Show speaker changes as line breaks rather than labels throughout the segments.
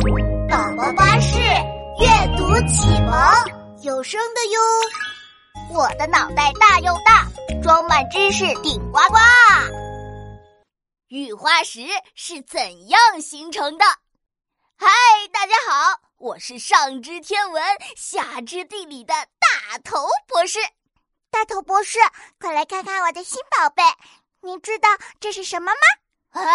宝宝巴士阅读启蒙有声的哟。我的脑袋大又大，装满知识顶呱呱。雨花石是怎样形成的？嗨，大家好，我是上知天文下知地理的大头博士。
大头博士，快来看看我的新宝贝！你知道这是什么吗？
啊？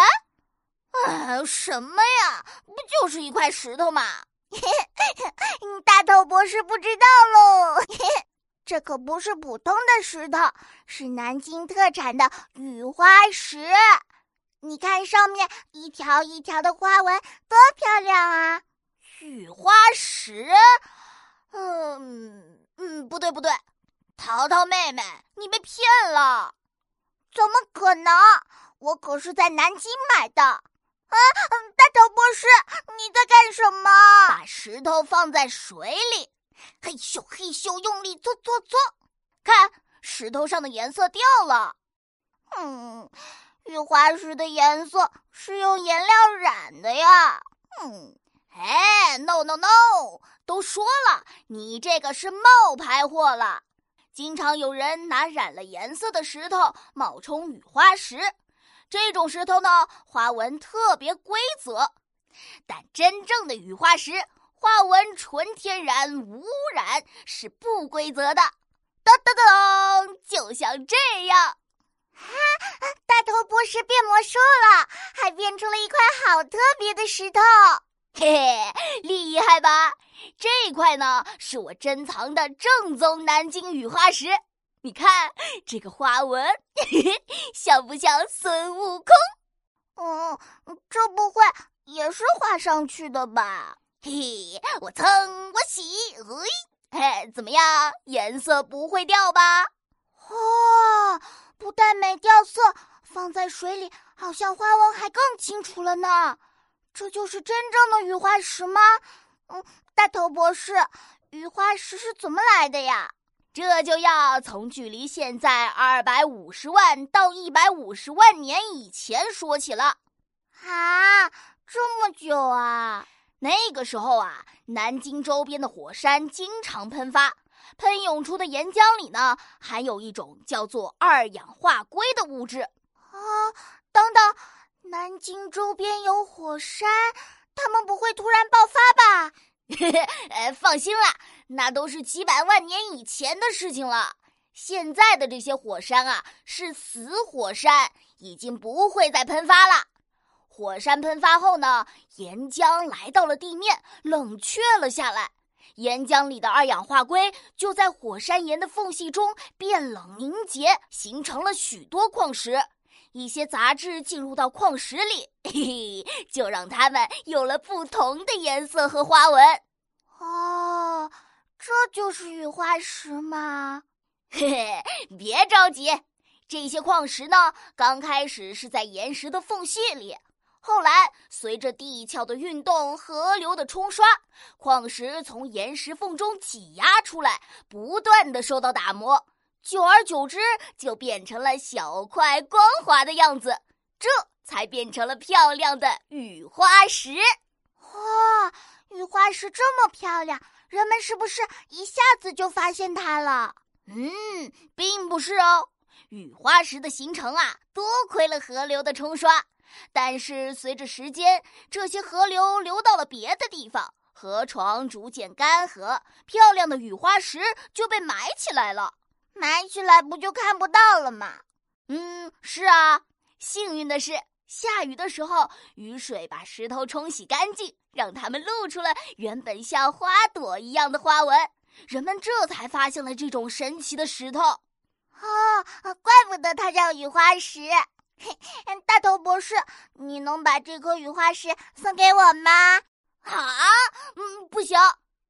啊，什么呀？不就是一块石头吗？
大头博士不知道喽。这可不是普通的石头，是南京特产的雨花石。你看上面一条一条的花纹，多漂亮啊！
雨花石？嗯嗯，不对不对，淘淘妹妹，你被骗了！
怎么可能？我可是在南京买的。啊，大头博士，你在干什么？
把石头放在水里，嘿咻嘿咻，用力搓搓搓，看石头上的颜色掉了。
嗯，雨花石的颜色是用颜料染的呀。
嗯，哎，no no no，都说了，你这个是冒牌货了。经常有人拿染了颜色的石头冒充雨花石。这种石头呢，花纹特别规则，但真正的雨花石花纹纯天然无污染，是不规则的。噔噔噔，就像这样。
哈，大头博士变魔术了，还变出了一块好特别的石头。
嘿嘿，厉害吧？这块呢，是我珍藏的正宗南京雨花石。你看这个花纹，像不像孙悟空？
嗯，这不会也是画上去的吧？
嘿，我蹭我洗，嘿，怎么样？颜色不会掉吧？
哦，不但没掉色，放在水里，好像花纹还更清楚了呢。这就是真正的雨花石吗？嗯，大头博士，雨花石是怎么来的呀？
这就要从距离现在二百五十万到一百五十万年以前说起了，
啊，这么久啊！
那个时候啊，南京周边的火山经常喷发，喷涌出的岩浆里呢，含有一种叫做二氧化硅的物质。
啊，等等，南京周边有火山，它们不会突然爆发吧？
呃，放心啦，那都是几百万年以前的事情了。现在的这些火山啊，是死火山，已经不会再喷发了。火山喷发后呢，岩浆来到了地面，冷却了下来，岩浆里的二氧化硅就在火山岩的缝隙中变冷凝结，形成了许多矿石。一些杂质进入到矿石里，嘿嘿，就让它们有了不同的颜色和花纹。
哦，这就是雨花石吗？
嘿嘿，别着急，这些矿石呢，刚开始是在岩石的缝隙里，后来随着地壳的运动、河流的冲刷，矿石从岩石缝中挤压出来，不断的受到打磨。久而久之，就变成了小块光滑的样子，这才变成了漂亮的雨花石。
哇，雨花石这么漂亮，人们是不是一下子就发现它了？
嗯，并不是哦。雨花石的形成啊，多亏了河流的冲刷。但是随着时间，这些河流流到了别的地方，河床逐渐干涸，漂亮的雨花石就被埋起来了。
埋起来不就看不到了吗？
嗯，是啊。幸运的是，下雨的时候，雨水把石头冲洗干净，让它们露出了原本像花朵一样的花纹。人们这才发现了这种神奇的石头。
哦，怪不得它叫雨花石。大头博士，你能把这颗雨花石送给我吗？
啊，嗯，不行，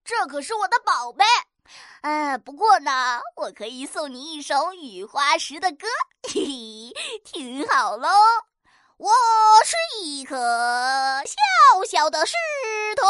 这可是我的宝贝。嗯，不过呢，我可以送你一首雨花石的歌，嘿嘿，听好喽。我是一颗小小的石头，